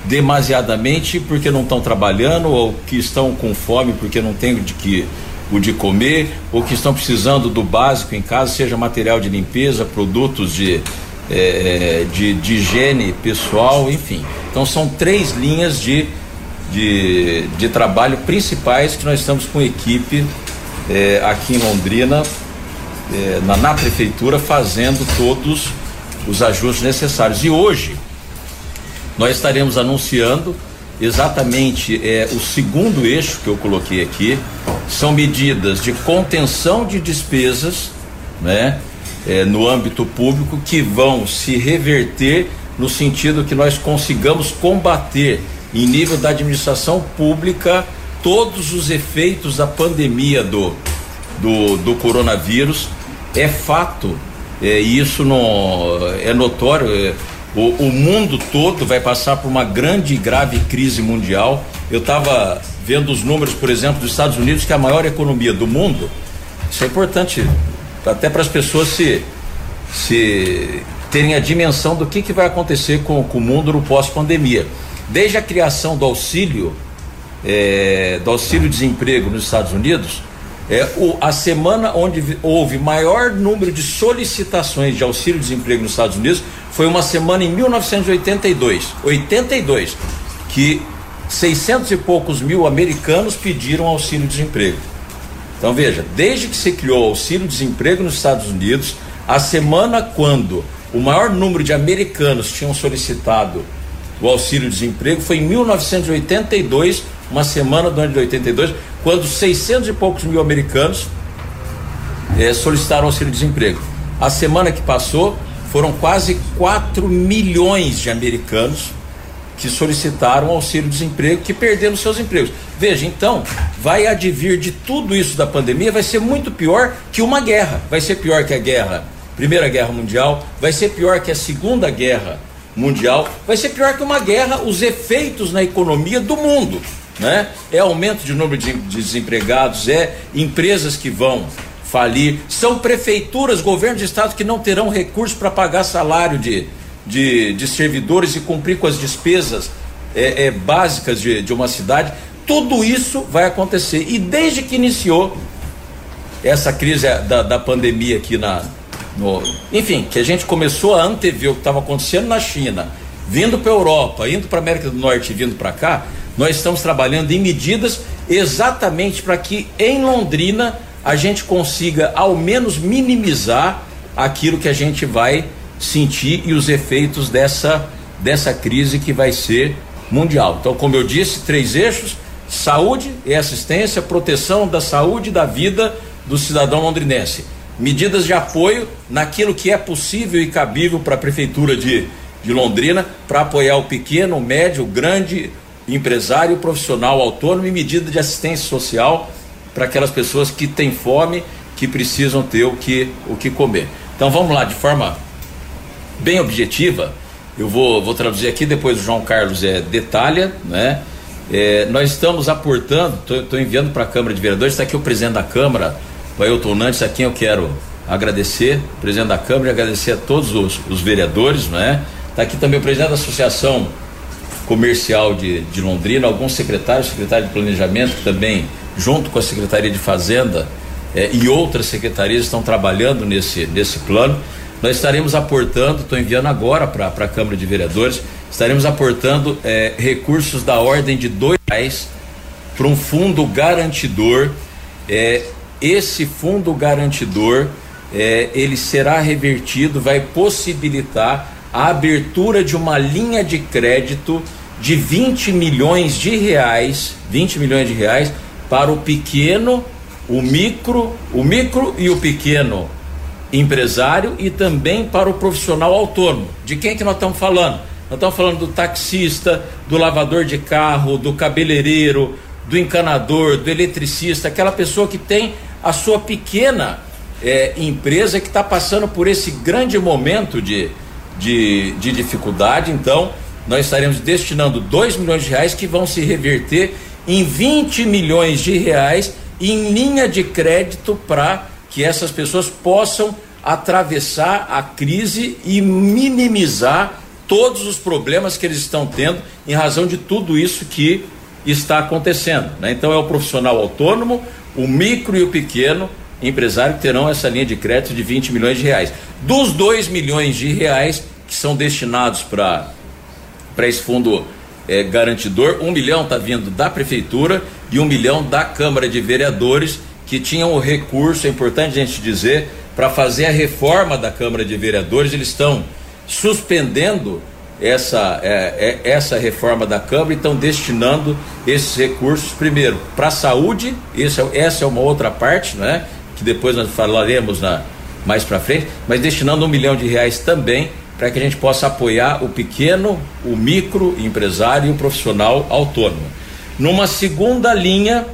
demasiadamente porque não estão trabalhando ou que estão com fome porque não têm de que o de comer ou que estão precisando do básico em casa, seja material de limpeza, produtos de, é, de, de higiene pessoal, enfim. Então são três linhas de, de, de trabalho principais que nós estamos com equipe é, aqui em Londrina, é, na, na prefeitura, fazendo todos os ajustes necessários. E hoje nós estaremos anunciando exatamente é, o segundo eixo que eu coloquei aqui. São medidas de contenção de despesas, né? É, no âmbito público que vão se reverter no sentido que nós consigamos combater em nível da administração pública todos os efeitos da pandemia do, do, do coronavírus. É fato, é, isso não é notório. É, o, o mundo todo vai passar por uma grande e grave crise mundial. Eu estava vendo os números, por exemplo, dos Estados Unidos, que é a maior economia do mundo. Isso é importante até para as pessoas se, se terem a dimensão do que, que vai acontecer com, com o mundo no pós-pandemia. Desde a criação do auxílio, é, do auxílio-desemprego nos Estados Unidos, é, o, a semana onde houve maior número de solicitações de auxílio-desemprego nos Estados Unidos foi uma semana em 1982, 82, que 600 e poucos mil americanos pediram auxílio-desemprego. Então veja, desde que se criou o auxílio-desemprego nos Estados Unidos, a semana quando o maior número de americanos tinham solicitado o auxílio-desemprego foi em 1982, uma semana do ano de 82, quando 600 e poucos mil americanos eh, solicitaram auxílio-desemprego. A semana que passou, foram quase 4 milhões de americanos que solicitaram auxílio-desemprego, que perderam seus empregos. Veja, então, vai advir de tudo isso da pandemia, vai ser muito pior que uma guerra. Vai ser pior que a guerra, Primeira Guerra Mundial, vai ser pior que a Segunda Guerra Mundial, vai ser pior que uma guerra, os efeitos na economia do mundo. Né? É aumento de número de desempregados, é empresas que vão falir. São prefeituras, governos de estado que não terão recursos para pagar salário de, de, de, servidores e cumprir com as despesas é, é, básicas de, de uma cidade. Tudo isso vai acontecer. E desde que iniciou essa crise da, da pandemia aqui na. No, enfim, que a gente começou a antever o que estava acontecendo na China, vindo para a Europa, indo para a América do Norte e vindo para cá, nós estamos trabalhando em medidas exatamente para que em Londrina a gente consiga ao menos minimizar aquilo que a gente vai sentir e os efeitos dessa dessa crise que vai ser mundial. Então, como eu disse, três eixos: saúde e assistência, proteção da saúde e da vida do cidadão londrinense. Medidas de apoio naquilo que é possível e cabível para a prefeitura de, de Londrina para apoiar o pequeno, o médio, o grande empresário, profissional autônomo e medida de assistência social para aquelas pessoas que têm fome, que precisam ter o que, o que comer. Então vamos lá, de forma bem objetiva, eu vou, vou traduzir aqui, depois o João Carlos é, detalha, né? É, nós estamos aportando, estou enviando para a Câmara de Vereadores, está aqui o presidente da Câmara, o Ailton Nantes, a quem eu quero agradecer, presidente da Câmara, agradecer a todos os, os vereadores, né? Está aqui também o presidente da Associação Comercial de, de Londrina, alguns secretários, secretário de Planejamento, que também junto com a Secretaria de Fazenda eh, e outras secretarias estão trabalhando nesse, nesse plano. Nós estaremos aportando, estou enviando agora para a Câmara de Vereadores, estaremos aportando eh, recursos da ordem de dois reais para um fundo garantidor. Eh, esse fundo garantidor ele será revertido, vai possibilitar a abertura de uma linha de crédito de 20 milhões de reais, 20 milhões de reais para o pequeno, o micro, o micro e o pequeno empresário e também para o profissional autônomo. De quem que nós estamos falando? Nós estamos falando do taxista, do lavador de carro, do cabeleireiro, do encanador, do eletricista, aquela pessoa que tem a sua pequena é, empresa que está passando por esse grande momento de, de, de dificuldade. Então, nós estaremos destinando 2 milhões de reais que vão se reverter em 20 milhões de reais em linha de crédito para que essas pessoas possam atravessar a crise e minimizar todos os problemas que eles estão tendo em razão de tudo isso que está acontecendo. Né? Então é o profissional autônomo, o micro e o pequeno empresário que terão essa linha de crédito de 20 milhões de reais. Dos 2 milhões de reais que são destinados para esse fundo é, garantidor, um milhão está vindo da prefeitura e um milhão da Câmara de Vereadores, que tinham o recurso, é importante a gente dizer, para fazer a reforma da Câmara de Vereadores, eles estão suspendendo essa, é, é, essa reforma da Câmara e estão destinando esses recursos, primeiro, para a saúde, esse, é, essa é uma outra parte, né? Que depois nós falaremos na, mais para frente, mas destinando um milhão de reais também para que a gente possa apoiar o pequeno, o micro empresário e o profissional autônomo. Numa segunda linha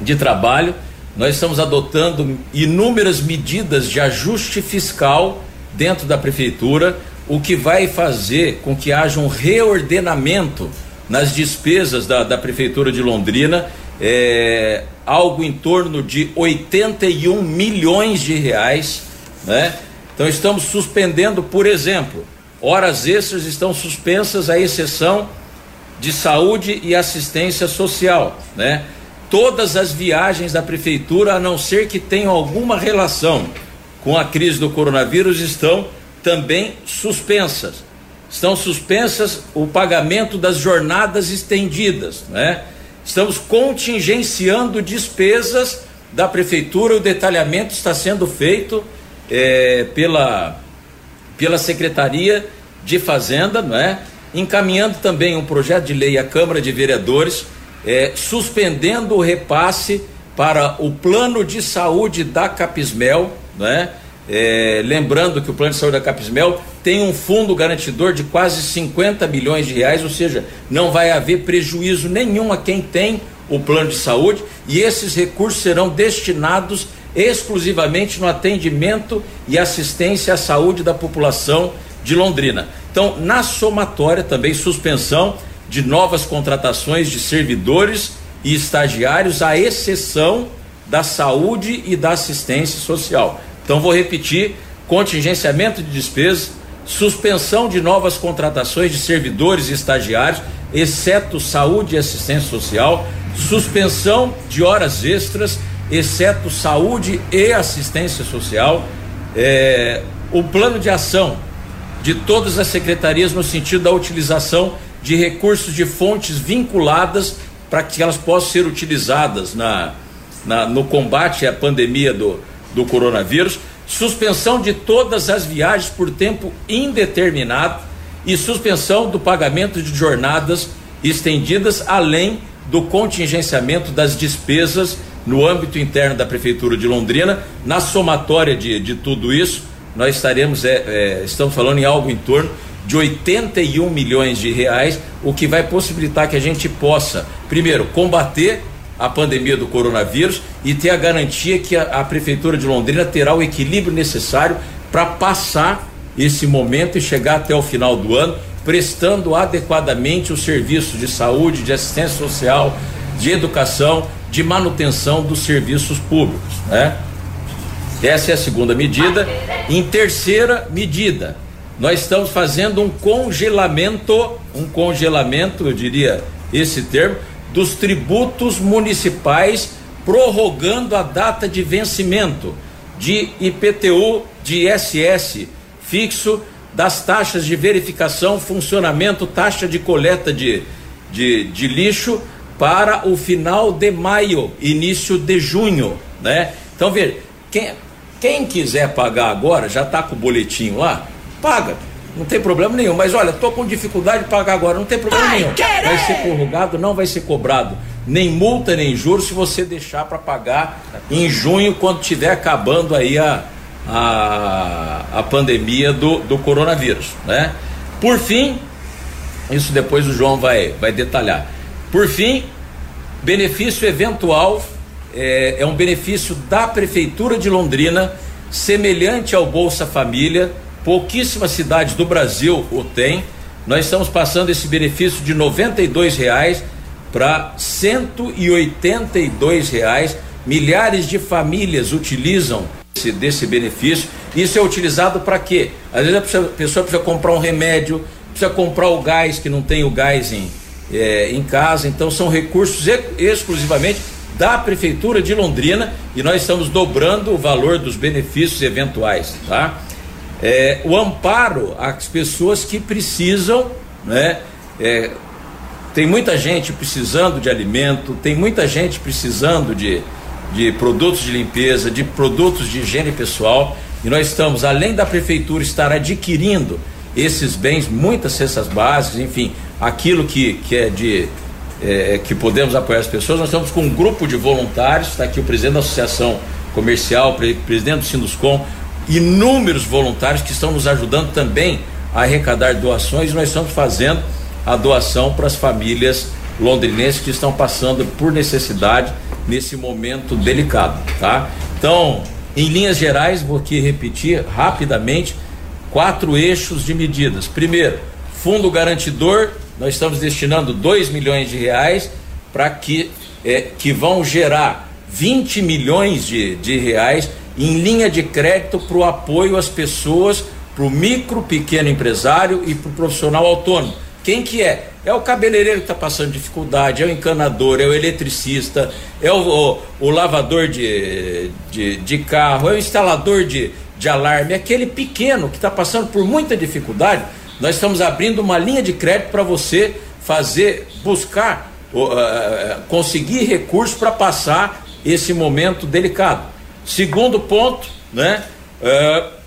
de trabalho, nós estamos adotando inúmeras medidas de ajuste fiscal dentro da prefeitura, o que vai fazer com que haja um reordenamento nas despesas da, da prefeitura de Londrina, é, algo em torno de 81 milhões de reais, né? Então estamos suspendendo, por exemplo, horas extras estão suspensas à exceção de saúde e assistência social, né? Todas as viagens da prefeitura, a não ser que tenham alguma relação com a crise do coronavírus, estão também suspensas. Estão suspensas o pagamento das jornadas estendidas, né? Estamos contingenciando despesas da prefeitura, o detalhamento está sendo feito é, pela, pela Secretaria de Fazenda, não é? encaminhando também um projeto de lei à Câmara de Vereadores, é, suspendendo o repasse para o plano de saúde da Capismel, né? É, lembrando que o plano de saúde da Capismel tem um fundo garantidor de quase 50 milhões de reais, ou seja, não vai haver prejuízo nenhum a quem tem o plano de saúde e esses recursos serão destinados exclusivamente no atendimento e assistência à saúde da população de Londrina. Então, na somatória, também suspensão de novas contratações de servidores e estagiários, à exceção da saúde e da assistência social. Então, vou repetir: contingenciamento de despesas, suspensão de novas contratações de servidores e estagiários, exceto saúde e assistência social, suspensão de horas extras exceto saúde e assistência social, é, o plano de ação de todas as secretarias no sentido da utilização de recursos de fontes vinculadas para que elas possam ser utilizadas na, na, no combate à pandemia do, do coronavírus, suspensão de todas as viagens por tempo indeterminado e suspensão do pagamento de jornadas estendidas, além do contingenciamento das despesas no âmbito interno da Prefeitura de Londrina. Na somatória de, de tudo isso, nós estaremos, é, é, estamos falando em algo em torno de 81 milhões de reais, o que vai possibilitar que a gente possa, primeiro, combater a pandemia do coronavírus e ter a garantia que a, a Prefeitura de Londrina terá o equilíbrio necessário para passar esse momento e chegar até o final do ano prestando adequadamente os serviços de saúde, de assistência social, de educação, de manutenção dos serviços públicos, né? Essa é a segunda medida. Em terceira medida, nós estamos fazendo um congelamento, um congelamento, eu diria esse termo, dos tributos municipais, prorrogando a data de vencimento de IPTU, de ISS fixo, das taxas de verificação, funcionamento, taxa de coleta de, de, de lixo para o final de maio, início de junho, né? Então, veja, quem, quem quiser pagar agora, já está com o boletim lá, paga, não tem problema nenhum. Mas olha, estou com dificuldade de pagar agora, não tem problema Ai, nenhum. Querer. Vai ser prorrogado, não vai ser cobrado nem multa nem juros se você deixar para pagar em junho, quando tiver acabando aí a, a, a pandemia do, do coronavírus, né? Por fim, isso depois o João vai, vai detalhar. Por fim, benefício eventual é, é um benefício da Prefeitura de Londrina, semelhante ao Bolsa Família. Pouquíssimas cidades do Brasil o têm. Nós estamos passando esse benefício de R$ reais para R$ reais. Milhares de famílias utilizam esse, desse benefício. Isso é utilizado para quê? Às vezes a pessoa precisa comprar um remédio, precisa comprar o gás que não tem o gás em, é, em casa. Então são recursos exclusivamente da Prefeitura de Londrina e nós estamos dobrando o valor dos benefícios eventuais, tá? É, o amparo às pessoas que precisam, né? É, tem muita gente precisando de alimento, tem muita gente precisando de, de produtos de limpeza, de produtos de higiene pessoal, e nós estamos, além da prefeitura estar adquirindo esses bens, muitas cestas básicas, enfim, aquilo que, que é de é, que podemos apoiar as pessoas. Nós estamos com um grupo de voluntários, está aqui o presidente da Associação Comercial, presidente do Sinduscom, inúmeros voluntários que estão nos ajudando também a arrecadar doações. Nós estamos fazendo a doação para as famílias londrinenses que estão passando por necessidade nesse momento delicado, tá? Então, em linhas gerais, vou aqui repetir rapidamente quatro eixos de medidas. Primeiro, fundo garantidor nós estamos destinando 2 milhões de reais para que, é, que vão gerar 20 milhões de, de reais em linha de crédito para o apoio às pessoas, para o micro, pequeno empresário e para o profissional autônomo. Quem que é? É o cabeleireiro que está passando dificuldade, é o encanador, é o eletricista, é o, o, o lavador de, de, de, carro, é o instalador de, de alarme, é aquele pequeno que está passando por muita dificuldade nós estamos abrindo uma linha de crédito para você fazer, buscar, uh, conseguir recursos para passar esse momento delicado. Segundo ponto, né? Uh,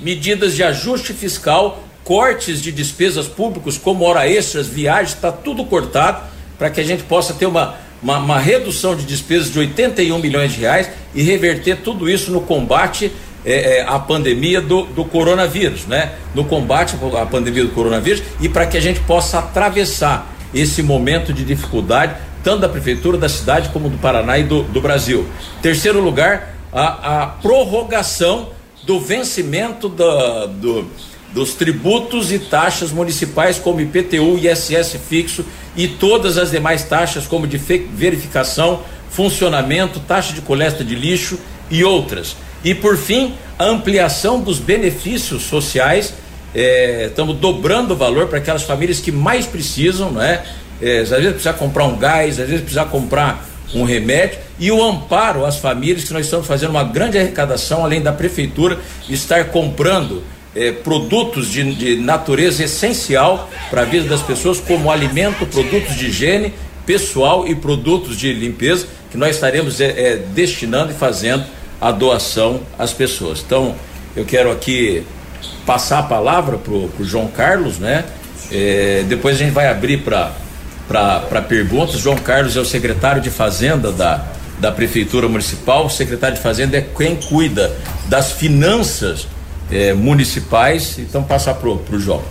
medidas de ajuste fiscal, cortes de despesas públicas, como hora extras, viagens, está tudo cortado para que a gente possa ter uma, uma, uma, redução de despesas de 81 milhões de reais e reverter tudo isso no combate é, é, a pandemia do, do coronavírus, né? No combate à pandemia do coronavírus e para que a gente possa atravessar esse momento de dificuldade, tanto da prefeitura, da cidade, como do Paraná e do, do Brasil. Terceiro lugar, a, a prorrogação do vencimento da, do, dos tributos e taxas municipais, como IPTU, ISS fixo e todas as demais taxas, como de verificação, funcionamento, taxa de coleta de lixo e outras. E por fim, a ampliação dos benefícios sociais. É, estamos dobrando o valor para aquelas famílias que mais precisam, né? É, às vezes precisa comprar um gás, às vezes precisa comprar um remédio e o amparo às famílias que nós estamos fazendo uma grande arrecadação, além da prefeitura estar comprando é, produtos de, de, natureza essencial para a vida das pessoas, como alimento, produtos de higiene pessoal e produtos de limpeza, que nós estaremos é, é, destinando e fazendo a doação às pessoas. Então, eu quero aqui passar a palavra para o João Carlos, né? É, depois a gente vai abrir para perguntas. João Carlos é o secretário de Fazenda da, da Prefeitura Municipal. O secretário de Fazenda é quem cuida das finanças é, municipais. Então, passar para o João.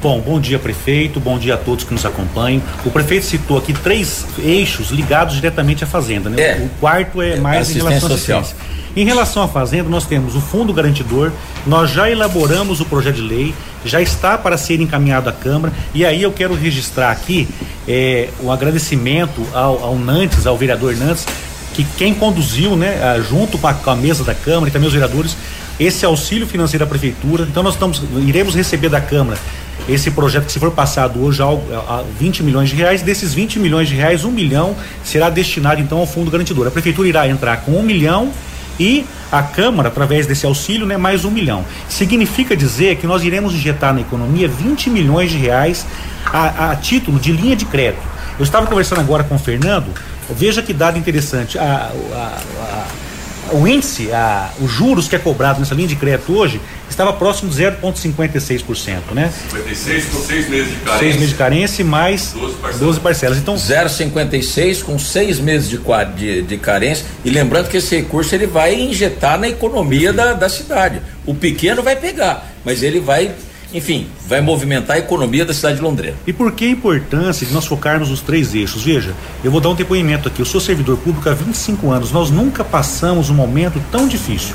Bom, bom dia, prefeito. Bom dia a todos que nos acompanham. O prefeito citou aqui três eixos ligados diretamente à Fazenda, né? É. O quarto é mais em relação à assistência. Social. Em relação à Fazenda, nós temos o Fundo Garantidor, nós já elaboramos o projeto de lei, já está para ser encaminhado à Câmara, e aí eu quero registrar aqui é, o agradecimento ao, ao Nantes, ao vereador Nantes, que quem conduziu, né, junto com a, com a, mesa da Câmara e também os vereadores, esse auxílio financeiro da Prefeitura. Então nós estamos, iremos receber da Câmara esse projeto que se for passado hoje a, a 20 milhões de reais, desses 20 milhões de reais, um milhão será destinado então ao fundo garantidor. A prefeitura irá entrar com um milhão e a Câmara, através desse auxílio, né, mais um milhão. Significa dizer que nós iremos injetar na economia 20 milhões de reais a, a título de linha de crédito. Eu estava conversando agora com o Fernando, veja que dado interessante. A, a, o índice, a, os juros que é cobrado nessa linha de crédito hoje, estava próximo de 0,56%, né? 56 com 6 meses de carência. 6 meses de carência e mais 12 parcelas. 12 parcelas. Então, 0,56 com 6 meses de, de, de, carência. E lembrando que esse recurso ele vai injetar na economia da, da cidade. O pequeno vai pegar, mas ele vai enfim, vai movimentar a economia da cidade de Londrina. E por que a importância de nós focarmos nos três eixos? Veja, eu vou dar um depoimento aqui. Eu sou servidor público há 25 anos. Nós nunca passamos um momento tão difícil.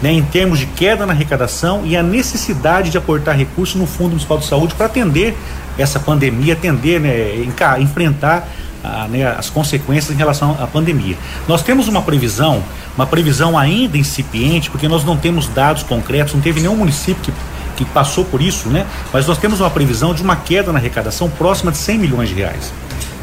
Né, em termos de queda na arrecadação e a necessidade de aportar recursos no Fundo Municipal de Saúde para atender essa pandemia, atender, né, enfrentar a, né, as consequências em relação à pandemia. Nós temos uma previsão, uma previsão ainda incipiente, porque nós não temos dados concretos, não teve nenhum município que que passou por isso, né? Mas nós temos uma previsão de uma queda na arrecadação próxima de 100 milhões de reais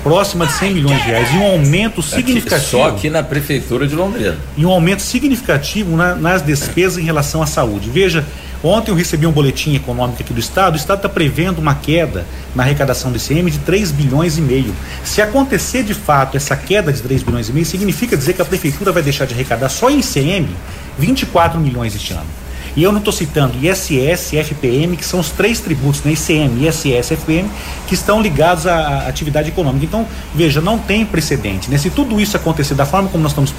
próxima de 100 milhões de reais e um aumento significativo. Aqui, só aqui na prefeitura de Londrina. E um aumento significativo na, nas despesas em relação à saúde. Veja, ontem eu recebi um boletim econômico aqui do estado. O estado está prevendo uma queda na arrecadação do ICM de 3 bilhões e meio. Se acontecer de fato essa queda de 3 bilhões e meio, significa dizer que a prefeitura vai deixar de arrecadar só em ICM 24 milhões este ano. E eu não estou citando ISS, FPM, que são os três tributos, né? ICM, ISS, FPM, que estão ligados à, atividade econômica. Então, veja, não tem precedente. Né? Se tudo isso acontecer da forma como nós estamos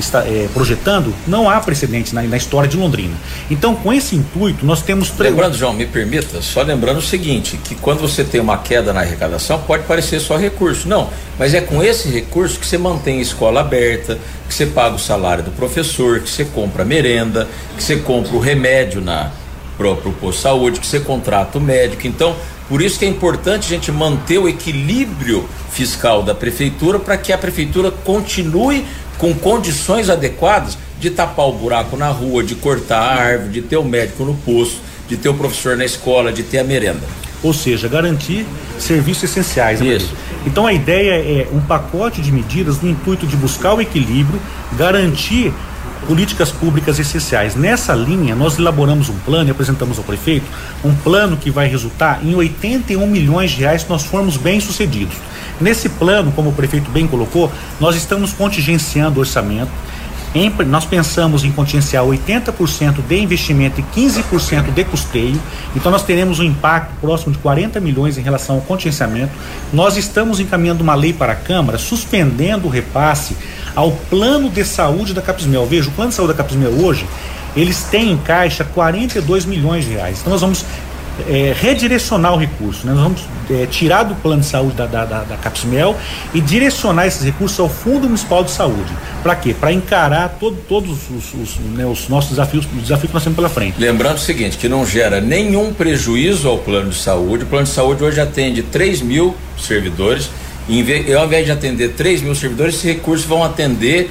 está é, projetando, não há precedente na, na, história de Londrina. Então, com esse intuito, nós temos. Lembrando, João, me permita, só lembrando o seguinte: que quando você tem uma queda na arrecadação, pode parecer só recurso. Não, mas é com esse recurso que você mantém a escola aberta, que você paga o salário do professor, que você compra merenda, que você compra o remédio na próprio posto de saúde, que você contrata o médico. Então, por isso que é importante a gente manter o equilíbrio fiscal da prefeitura para que a prefeitura continue com condições adequadas de tapar o buraco na rua, de cortar a árvore, de ter o médico no posto, de ter o professor na escola, de ter a merenda. Ou seja, garantir serviços essenciais. Né, Isso. Então a ideia é um pacote de medidas no intuito de buscar o equilíbrio, garantir políticas públicas essenciais. Nessa linha, nós elaboramos um plano e apresentamos ao prefeito um plano que vai resultar em 81 milhões de reais se nós formos bem sucedidos. Nesse plano, como o prefeito bem colocou, nós estamos contingenciando o orçamento. Em, nós pensamos em contingenciar 80% de investimento e 15% de custeio. Então nós teremos um impacto próximo de 40 milhões em relação ao contingenciamento. Nós estamos encaminhando uma lei para a Câmara suspendendo o repasse ao plano de saúde da Capismel. Veja, o plano de saúde da Capismel hoje, eles têm em caixa 42 milhões de reais. Então nós vamos é, redirecionar o recurso. Né? Nós vamos é, tirar do plano de saúde da, da, da, da Capsmel e direcionar esses recursos ao Fundo Municipal de Saúde. Para quê? Para encarar todo, todos os, os, né, os, nossos desafios, os desafios que nós temos pela frente. Lembrando o seguinte, que não gera nenhum prejuízo ao plano de saúde. O plano de saúde hoje atende 3 mil servidores. E ao invés de atender 3 mil servidores, esses recursos vão atender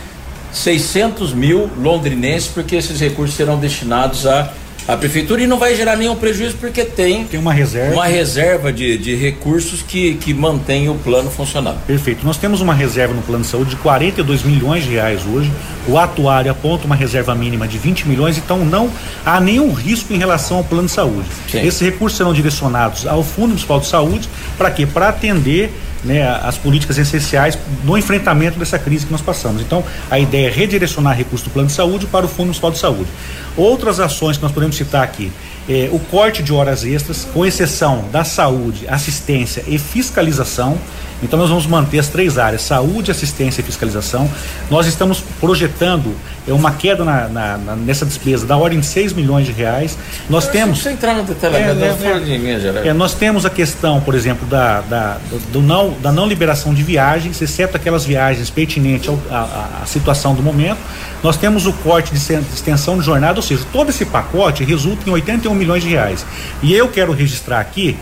600 mil londrinenses, porque esses recursos serão destinados a a prefeitura e não vai gerar nenhum prejuízo porque tem, tem uma reserva, uma reserva de, de recursos que, que mantém o plano funcionando. Perfeito. Nós temos uma reserva no plano de saúde de 42 milhões de reais hoje. O atuário aponta uma reserva mínima de 20 milhões, então não há nenhum risco em relação ao plano de saúde. Sim. Esses recursos serão direcionados ao Fundo Municipal de Saúde para quê? Para atender né, as políticas essenciais no enfrentamento dessa crise que nós passamos. Então, a ideia é redirecionar recursos do plano de saúde para o Fundo Municipal de Saúde. Outras ações que nós podemos citar aqui, é, o corte de horas extras, com exceção da saúde, assistência e fiscalização. Então nós vamos manter as três áreas: saúde, assistência e fiscalização. Nós estamos projetando é, uma queda na, na, na, nessa despesa da ordem de 6 milhões de reais. Nós temos. Você entrar no detalhe, é, é, é, nós temos a questão, por exemplo, da, da, do não, da não liberação de viagens, exceto aquelas viagens pertinentes à situação do momento. Nós temos o corte de extensão de jornada, ou seja, todo esse pacote resulta em 81 milhões de reais. E eu quero registrar aqui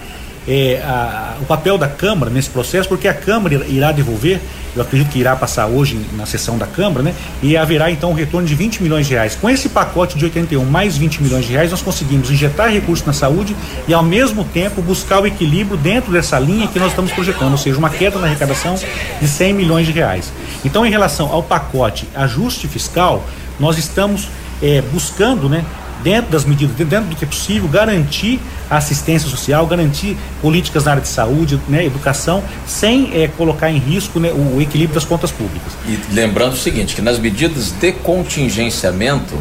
é, a, o papel da Câmara nesse processo, porque a Câmara irá devolver, eu acredito que irá passar hoje na sessão da Câmara, né? E haverá então um retorno de 20 milhões de reais. Com esse pacote de 81 mais 20 milhões de reais, nós conseguimos injetar recursos na saúde e ao mesmo tempo buscar o equilíbrio dentro dessa linha que nós estamos projetando, ou seja, uma queda na arrecadação de 100 milhões de reais. Então, em relação ao pacote ajuste fiscal, nós estamos é, buscando, né, dentro das medidas, dentro do que é possível, garantir a assistência social, garantir políticas na área de saúde, né, educação, sem é, colocar em risco né, o equilíbrio das contas públicas. E lembrando o seguinte, que nas medidas de contingenciamento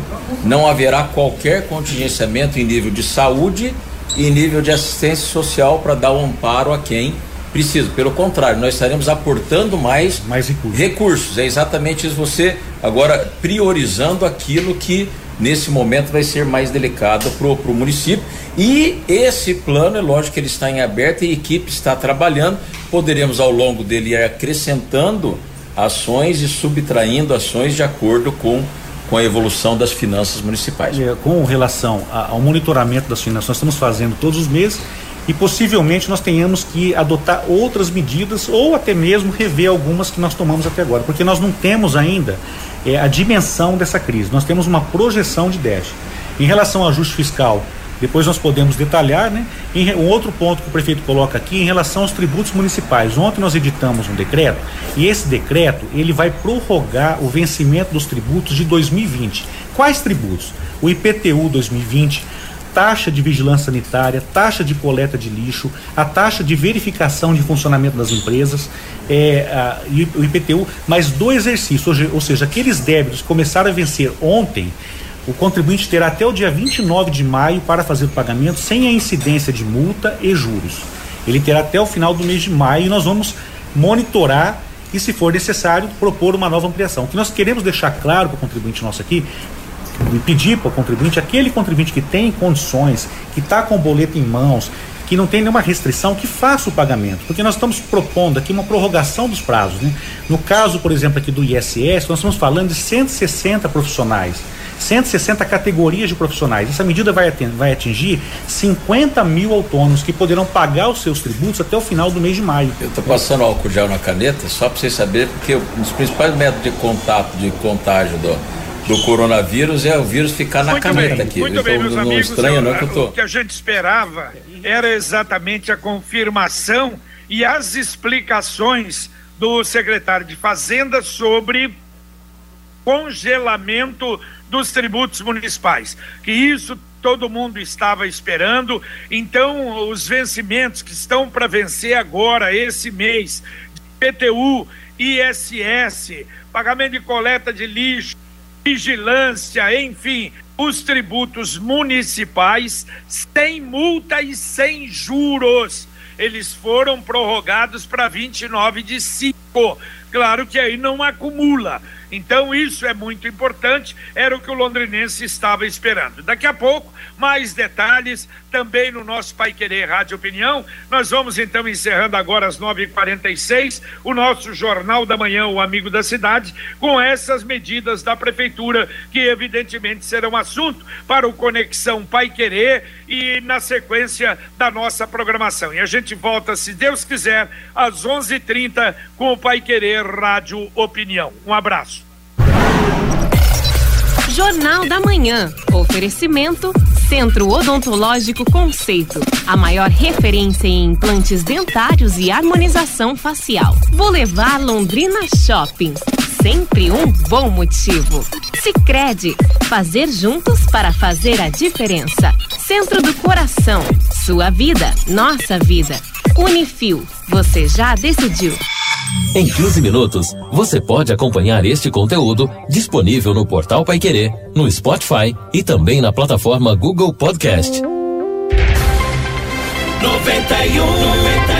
não haverá qualquer contingenciamento em nível de saúde e em nível de assistência social para dar o um amparo a quem precisa. Pelo contrário, nós estaremos aportando mais, mais recursos. recursos. É exatamente isso. Você agora priorizando aquilo que nesse momento vai ser mais delicado para o município. E esse plano, é lógico que ele está em aberto e a equipe está trabalhando. Poderemos ao longo dele ir acrescentando ações e subtraindo ações de acordo com com a evolução das finanças municipais. É, com relação ao monitoramento das finanças, nós estamos fazendo todos os meses e possivelmente nós tenhamos que adotar outras medidas ou até mesmo rever algumas que nós tomamos até agora, porque nós não temos ainda é, a dimensão dessa crise, nós temos uma projeção de déficit. Em relação ao ajuste fiscal, Depois nós podemos detalhar, né? Em, um outro ponto que o prefeito coloca aqui em relação aos tributos municipais. Ontem nós editamos um decreto e esse decreto ele vai prorrogar o vencimento dos tributos de 2020. Quais tributos? O IPTU 2020, taxa de vigilância sanitária, taxa de coleta de lixo, a taxa de verificação de funcionamento das empresas, é, a, o IPTU, mais do exercício, ou seja, aqueles débitos que começaram a vencer ontem, o contribuinte terá até o dia 29 de maio para fazer o pagamento sem a incidência de multa e juros. Ele terá até o final do mês de maio e nós vamos monitorar e, se for necessário, propor uma nova ampliação. O que nós queremos deixar claro para o contribuinte nosso aqui e pedir para o contribuinte, aquele contribuinte que tem condições, que está com o boleto em mãos, que não tem nenhuma restrição, que faça o pagamento, porque nós estamos propondo aqui uma prorrogação dos prazos. Né? No caso, por exemplo, aqui do ISS, nós estamos falando de 160 profissionais. 160 categorias de profissionais. Essa medida vai, vai atingir 50 mil autônomos que poderão pagar os seus tributos até o final do mês de maio. Eu estou passando álcool gel na caneta, só para vocês saberem, porque um dos principais métodos de contato, de contágio do, do coronavírus é o vírus ficar na muito caneta bem, aqui. Muito bem, meus não amigos. Estranha, eu, não, que eu tô... O que a gente esperava era exatamente a confirmação e as explicações do secretário de Fazenda sobre congelamento dos tributos municipais. Que isso todo mundo estava esperando. Então, os vencimentos que estão para vencer agora, esse mês, PTU, ISS, pagamento de coleta de lixo, vigilância, enfim, os tributos municipais sem multa e sem juros. Eles foram prorrogados para 29 de 5. Claro que aí não acumula. Então, isso é muito importante, era o que o londrinense estava esperando. Daqui a pouco, mais detalhes também no nosso Pai Querer Rádio Opinião. Nós vamos então encerrando agora às 9h46 o nosso Jornal da Manhã, o Amigo da Cidade, com essas medidas da Prefeitura, que evidentemente serão assunto para o Conexão Pai Querer e na sequência da nossa programação. E a gente volta, se Deus quiser, às 11:30 h 30 com o Pai Querer Rádio Opinião. Um abraço. Jornal da Manhã. Oferecimento Centro Odontológico Conceito. A maior referência em implantes dentários e harmonização facial. Boulevard Londrina Shopping. Sempre um bom motivo. Sicredi. Fazer juntos para fazer a diferença. Centro do Coração. Sua vida, nossa vida. Unifil. Você já decidiu. Em 15 minutos, você pode acompanhar este conteúdo disponível no portal Paiquerê, no Spotify e também na plataforma Google Podcast. 91, 91,7